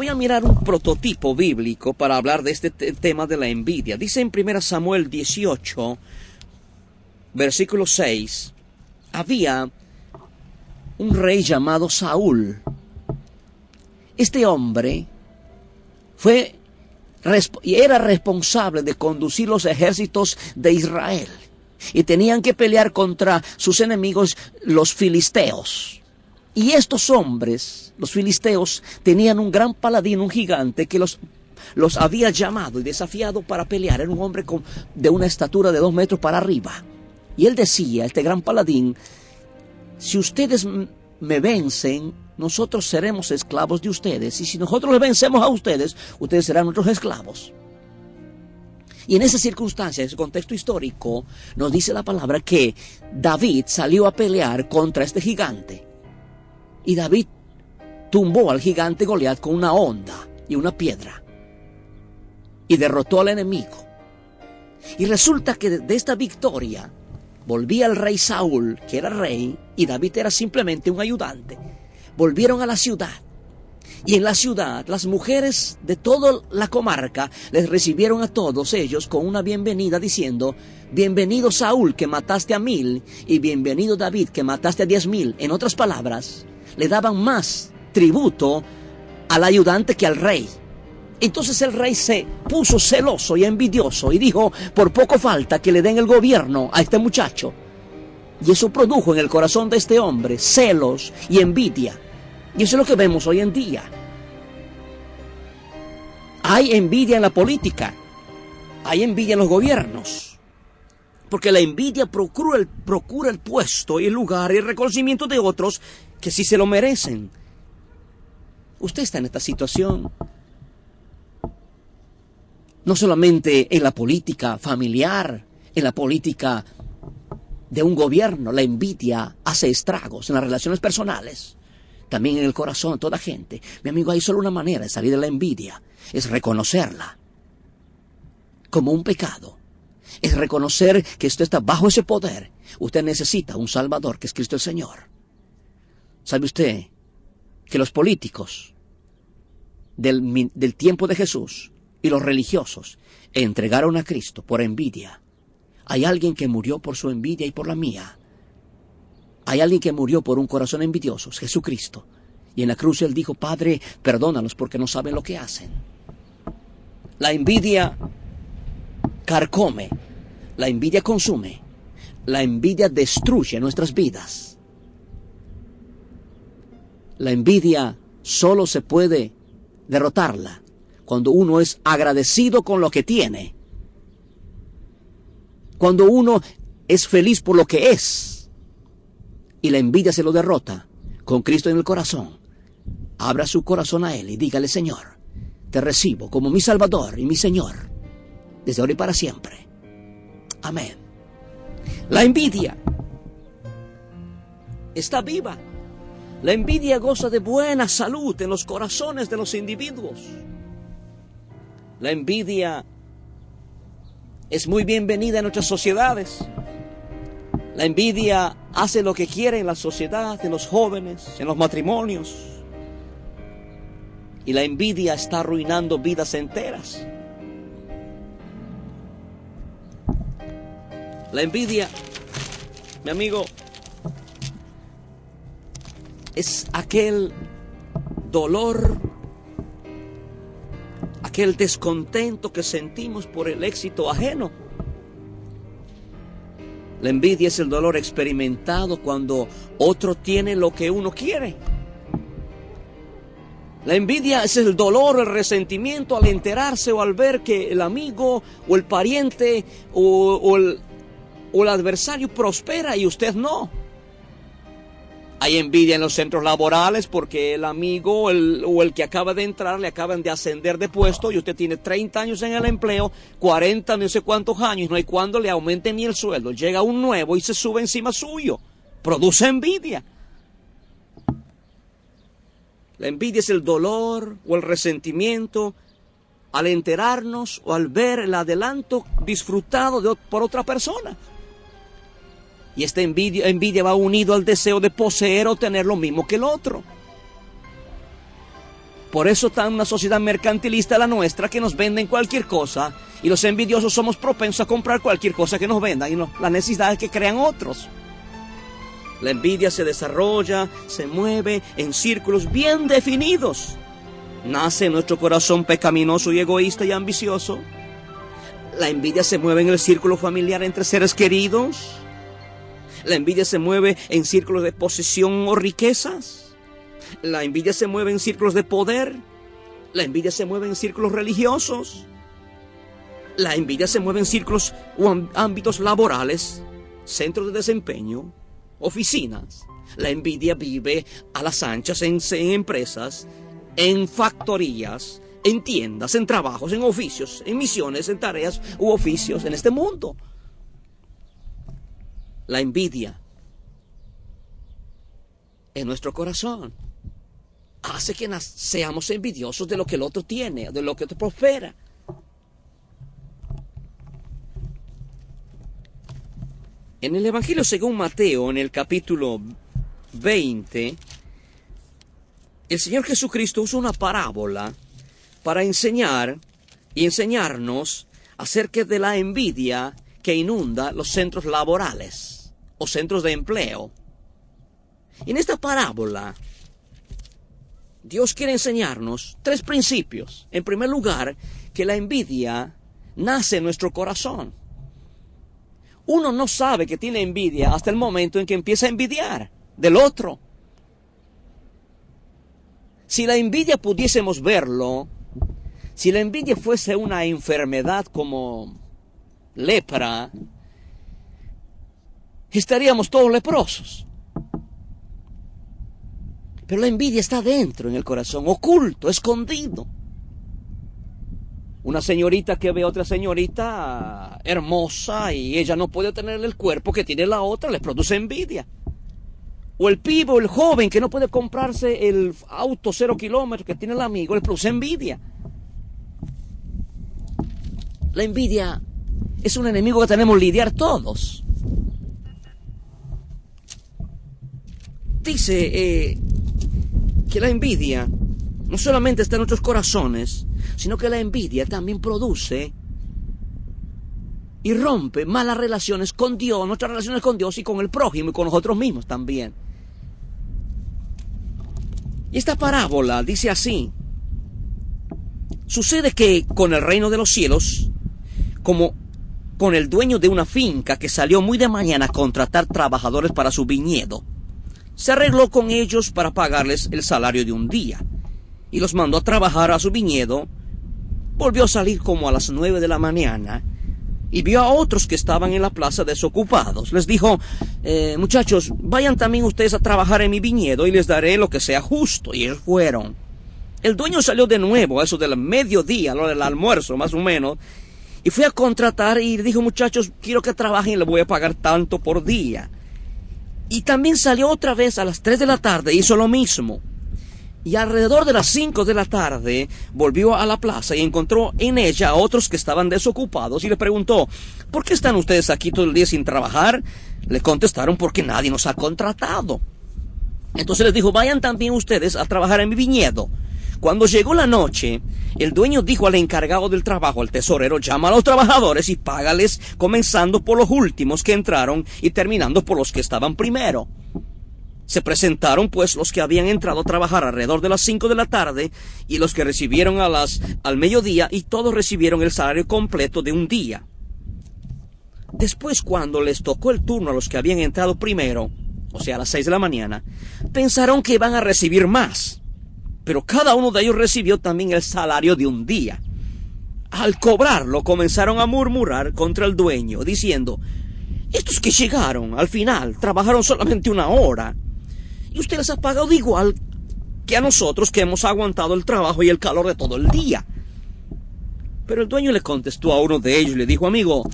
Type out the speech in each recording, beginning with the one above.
Voy a mirar un prototipo bíblico para hablar de este te- tema de la envidia. Dice en 1 Samuel 18, versículo 6, había un rey llamado Saúl. Este hombre fue era responsable de conducir los ejércitos de Israel y tenían que pelear contra sus enemigos los filisteos. Y estos hombres, los filisteos, tenían un gran paladín, un gigante, que los, los había llamado y desafiado para pelear. Era un hombre de una estatura de dos metros para arriba. Y él decía, este gran paladín, si ustedes me vencen, nosotros seremos esclavos de ustedes. Y si nosotros les vencemos a ustedes, ustedes serán nuestros esclavos. Y en esa circunstancia, en ese contexto histórico, nos dice la palabra que David salió a pelear contra este gigante. Y David tumbó al gigante Goliat con una onda y una piedra. Y derrotó al enemigo. Y resulta que de esta victoria volvía el rey Saúl, que era rey, y David era simplemente un ayudante. Volvieron a la ciudad. Y en la ciudad las mujeres de toda la comarca les recibieron a todos ellos con una bienvenida diciendo, bienvenido Saúl que mataste a mil y bienvenido David que mataste a diez mil. En otras palabras, le daban más tributo al ayudante que al rey. Entonces el rey se puso celoso y envidioso y dijo, por poco falta que le den el gobierno a este muchacho. Y eso produjo en el corazón de este hombre celos y envidia. Y eso es lo que vemos hoy en día. Hay envidia en la política, hay envidia en los gobiernos, porque la envidia procura el, procura el puesto y el lugar y el reconocimiento de otros que sí se lo merecen. Usted está en esta situación. No solamente en la política familiar, en la política de un gobierno, la envidia hace estragos en las relaciones personales, también en el corazón de toda gente. Mi amigo, hay solo una manera de salir de la envidia, es reconocerla como un pecado, es reconocer que usted está bajo ese poder. Usted necesita un Salvador, que es Cristo el Señor. ¿Sabe usted que los políticos del, del tiempo de Jesús y los religiosos entregaron a Cristo por envidia? Hay alguien que murió por su envidia y por la mía. Hay alguien que murió por un corazón envidioso, es Jesucristo. Y en la cruz él dijo, Padre, perdónalos porque no saben lo que hacen. La envidia carcome, la envidia consume, la envidia destruye nuestras vidas. La envidia solo se puede derrotarla cuando uno es agradecido con lo que tiene cuando uno es feliz por lo que es y la envidia se lo derrota con Cristo en el corazón, abra su corazón a Él y dígale, Señor, te recibo como mi Salvador y mi Señor, desde ahora y para siempre. Amén. La envidia está viva. La envidia goza de buena salud en los corazones de los individuos. La envidia es muy bienvenida en nuestras sociedades. La envidia hace lo que quiere en la sociedad, en los jóvenes, en los matrimonios. Y la envidia está arruinando vidas enteras. La envidia, mi amigo, es aquel dolor aquel descontento que sentimos por el éxito ajeno. La envidia es el dolor experimentado cuando otro tiene lo que uno quiere. La envidia es el dolor, el resentimiento al enterarse o al ver que el amigo o el pariente o, el o el adversario prospera y usted no. Hay envidia en los centros laborales porque el amigo o el que acaba de entrar le acaban de ascender de puesto y usted tiene 30 años en el empleo, 40 no sé cuántos años, no hay cuando le aumente ni el sueldo. Llega un nuevo y se sube encima suyo. Produce envidia. La envidia es el dolor o el resentimiento al enterarnos o al ver el adelanto disfrutado por otra persona. Y esta envidia, va unido al deseo de poseer o tener lo mismo que el otro. Por eso está una sociedad mercantilista la nuestra que nos venden cualquier cosa y los envidiosos somos propensos a comprar cualquier cosa que nos vendan y no, la necesidad que crean otros. La envidia se desarrolla, se mueve en círculos bien definidos. Nace en nuestro corazón pecaminoso y egoísta y ambicioso. La envidia se mueve en el círculo familiar entre seres queridos. La envidia se mueve en círculos de posesión o riquezas. La envidia se mueve en círculos de poder. La envidia se mueve en círculos religiosos. La envidia se mueve en círculos o ámbitos laborales, centros de desempeño, oficinas. La envidia vive a las anchas en, empresas, en factorías, en tiendas, en trabajos, en oficios, en misiones, en tareas u oficios en este mundo la envidia en nuestro corazón hace que seamos envidiosos de lo que el otro tiene, de lo que otro prospera. En el Evangelio según Mateo, en el capítulo 20, el Señor Jesucristo usa una parábola para enseñar y enseñarnos acerca de la envidia que inunda los centros laborales o centros de empleo. En esta parábola, Dios quiere enseñarnos tres principios. En primer lugar, que la envidia nace en nuestro corazón. Uno no sabe que tiene envidia hasta el momento en que empieza a envidiar del otro. Si la envidia pudiésemos verlo, si la envidia fuese una enfermedad como lepra, estaríamos todos leprosos. Pero la envidia está dentro en el corazón, oculto, escondido. Una señorita que ve a otra señorita hermosa y ella no puede tener el cuerpo que tiene la otra, le produce envidia. O el pibo, el joven que no puede comprarse el auto cero kilómetros que tiene el amigo, le produce envidia. La envidia es un enemigo que tenemos que lidiar todos. Dice eh, que la envidia no solamente está en nuestros corazones, sino que la envidia también produce y rompe malas relaciones con Dios, nuestras relaciones con Dios y con el prójimo y con nosotros mismos también. Y esta parábola dice así, sucede que con el reino de los cielos, como con el dueño de una finca que salió muy de mañana a contratar trabajadores para su viñedo, se arregló con ellos para pagarles el salario de un día y los mandó a trabajar a su viñedo. Volvió a salir como a las nueve de la mañana y vio a otros que estaban en la plaza desocupados. Les dijo, eh, muchachos, vayan también ustedes a trabajar en mi viñedo y les daré lo que sea justo. Y ellos fueron. El dueño salió de nuevo, a eso del mediodía, lo del almuerzo más o menos, y fue a contratar y dijo, muchachos, quiero que trabajen les voy a pagar tanto por día. Y también salió otra vez a las 3 de la tarde, hizo lo mismo. Y alrededor de las 5 de la tarde volvió a la plaza y encontró en ella a otros que estaban desocupados y le preguntó, ¿por qué están ustedes aquí todo el día sin trabajar? Le contestaron, porque nadie nos ha contratado. Entonces les dijo, vayan también ustedes a trabajar en mi viñedo. Cuando llegó la noche, el dueño dijo al encargado del trabajo, al tesorero, llama a los trabajadores y págales, comenzando por los últimos que entraron y terminando por los que estaban primero. Se presentaron pues los que habían entrado a trabajar alrededor de las cinco de la tarde y los que recibieron a las al mediodía y todos recibieron el salario completo de un día. Después cuando les tocó el turno a los que habían entrado primero, o sea a las seis de la mañana, pensaron que iban a recibir más pero cada uno de ellos recibió también el salario de un día. Al cobrarlo comenzaron a murmurar contra el dueño, diciendo, Estos que llegaron al final trabajaron solamente una hora. Y usted les ha pagado igual que a nosotros que hemos aguantado el trabajo y el calor de todo el día. Pero el dueño le contestó a uno de ellos y le dijo, amigo,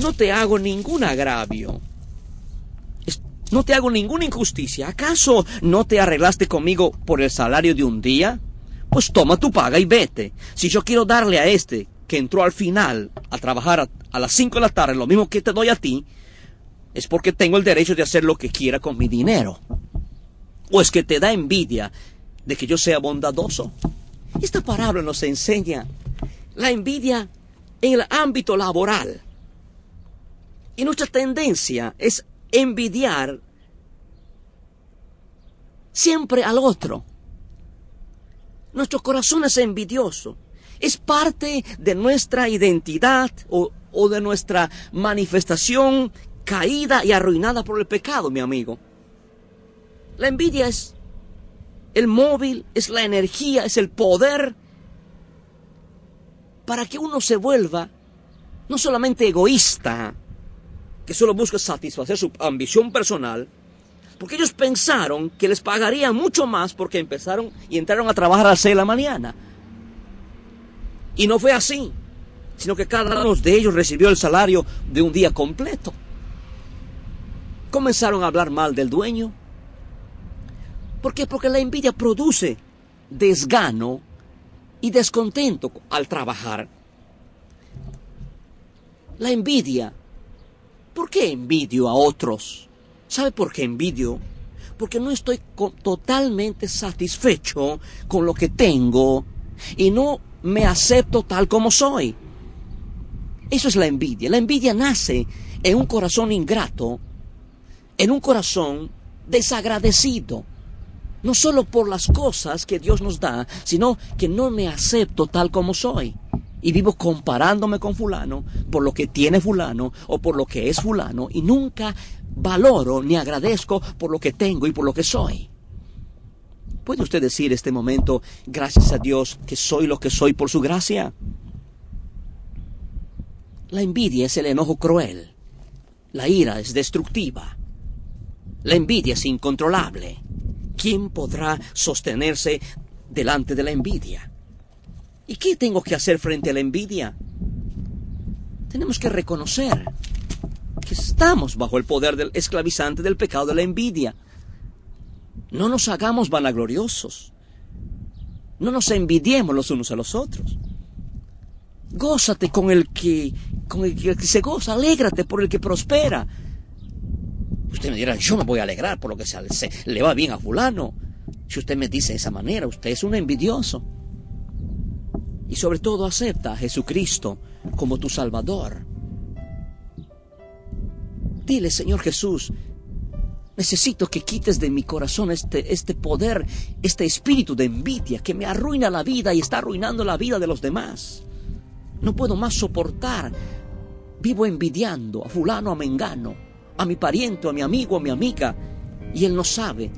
no te hago ningún agravio. No te hago ninguna injusticia. ¿Acaso no te arreglaste conmigo por el salario de un día? Pues toma tu paga y vete. Si yo quiero darle a este que entró al final a trabajar a, las 5 de la tarde lo mismo que te doy a ti, es porque tengo el derecho de hacer lo que quiera con mi dinero. ¿O es que te da envidia de que yo sea bondadoso? Esta parábola nos enseña la envidia en el ámbito laboral. Y nuestra tendencia es envidiar siempre al otro. Nuestro corazón es envidioso. Es parte de nuestra identidad o, de nuestra manifestación caída y arruinada por el pecado, mi amigo. La envidia es el móvil, es la energía, es el poder para que uno se vuelva no solamente egoísta, que solo busca satisfacer su ambición personal, porque ellos pensaron que les pagaría mucho más porque empezaron y entraron a trabajar a las 6 de la mañana. Y no fue así, sino que cada uno de ellos recibió el salario de un día completo. Comenzaron a hablar mal del dueño, ¿Por qué? Porque la envidia produce desgano y descontento al trabajar. La envidia. ¿Por qué envidio a otros? ¿Sabe por qué envidio? Porque no estoy totalmente satisfecho con lo que tengo y no me acepto tal como soy. Eso es la envidia. La envidia nace en un corazón ingrato, en un corazón desagradecido no solo por las cosas que Dios nos da, sino que no me acepto tal como soy. Y vivo comparándome con fulano por lo que tiene fulano o por lo que es fulano y nunca valoro ni agradezco por lo que tengo y por lo que soy. ¿Puede usted decir este momento, gracias a Dios, que soy lo que soy por su gracia? La envidia es el enojo cruel. La ira es destructiva. La envidia es incontrolable. ¿quién podrá sostenerse delante de la envidia? ¿Y qué tengo que hacer frente a la envidia? Tenemos que reconocer que estamos bajo el poder del esclavizante del pecado de la envidia. No nos hagamos vanagloriosos. No nos envidiemos los unos a los otros. Gózate con el que, con el que se goza, alégrate por el que prospera. Usted me dirá, yo me voy a alegrar por lo que se, le va bien a fulano. Si usted me dice de esa manera, usted es un envidioso. Y sobre todo acepta a Jesucristo como tu Salvador. Dile, Señor Jesús, necesito que quites de mi corazón este, este poder, este espíritu de envidia que me arruina la vida y está arruinando la vida de los demás. No puedo más soportar. Vivo envidiando a fulano, a mengano a mi pariente, a mi amigo, a mi amiga, y él no sabe,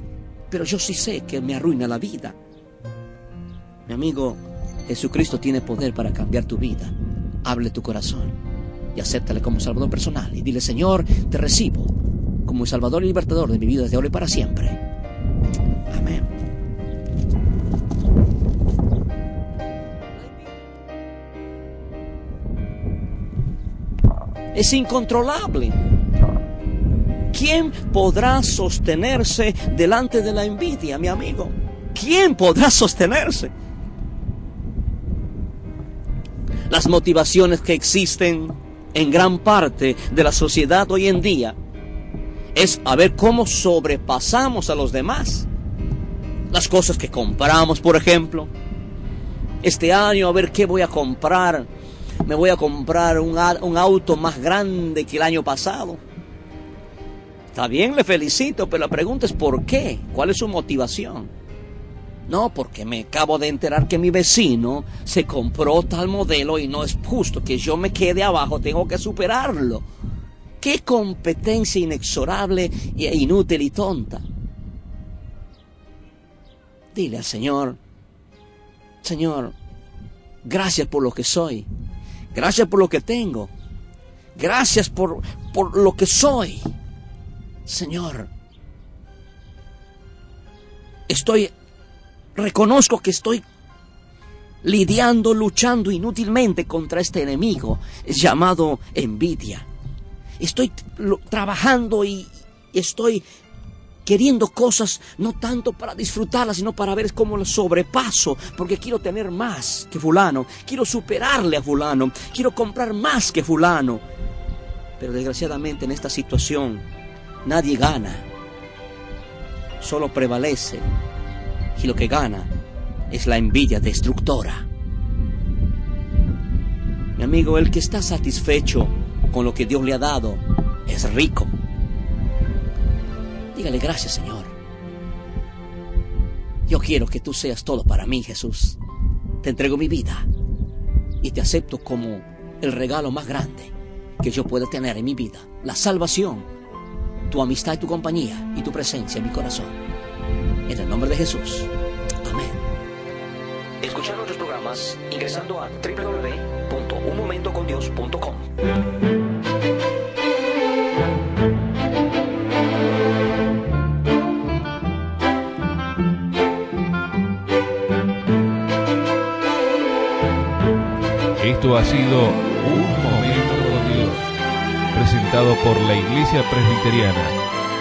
pero yo sí sé que me arruina la vida. Mi amigo, Jesucristo tiene poder para cambiar tu vida. Hable tu corazón y acéptale como Salvador personal y dile, Señor, te recibo como Salvador y Libertador de mi vida desde ahora y para siempre. Amén. Es incontrolable. ¿Quién podrá sostenerse delante de la envidia, mi amigo? ¿Quién podrá sostenerse? Las motivaciones que existen en gran parte de la sociedad hoy en día es a ver cómo sobrepasamos a los demás. Las cosas que compramos, por ejemplo. Este año a ver qué voy a comprar. Me voy a comprar un, un auto más grande que el año pasado Está bien, le felicito, pero la pregunta es ¿por qué? ¿Cuál es su motivación? No, porque me acabo de enterar que mi vecino se compró tal modelo y no es justo que yo me quede abajo, tengo que superarlo. Qué competencia inexorable e inútil y tonta. Dile al Señor, Señor, gracias por lo que soy, gracias por lo que tengo, Gracias por, por lo que soy. Señor, estoy, reconozco que estoy lidiando, luchando inútilmente contra este enemigo llamado envidia. Estoy trabajando y estoy queriendo cosas no tanto para disfrutarlas, sino para ver cómo las sobrepaso, porque quiero tener más que fulano, quiero superarle a fulano, quiero comprar más que fulano. Pero desgraciadamente en esta situación nadie gana, solo prevalece y lo que gana es la envidia destructora. Mi amigo, el que está satisfecho con lo que Dios le ha dado es rico. Dígale gracias, Señor. Yo quiero que tú seas todo para mí, Jesús. Te entrego mi vida y te acepto como el regalo más grande que yo pueda tener en mi vida. La salvación, tu amistad y tu compañía y tu presencia en mi corazón. En el nombre de Jesús. Amén. Escuchar nuestros programas ingresando a www.unmomentocondios.com. Esto ha sido Un Momento con Dios, presentado por la Iglesia Presbiteriana.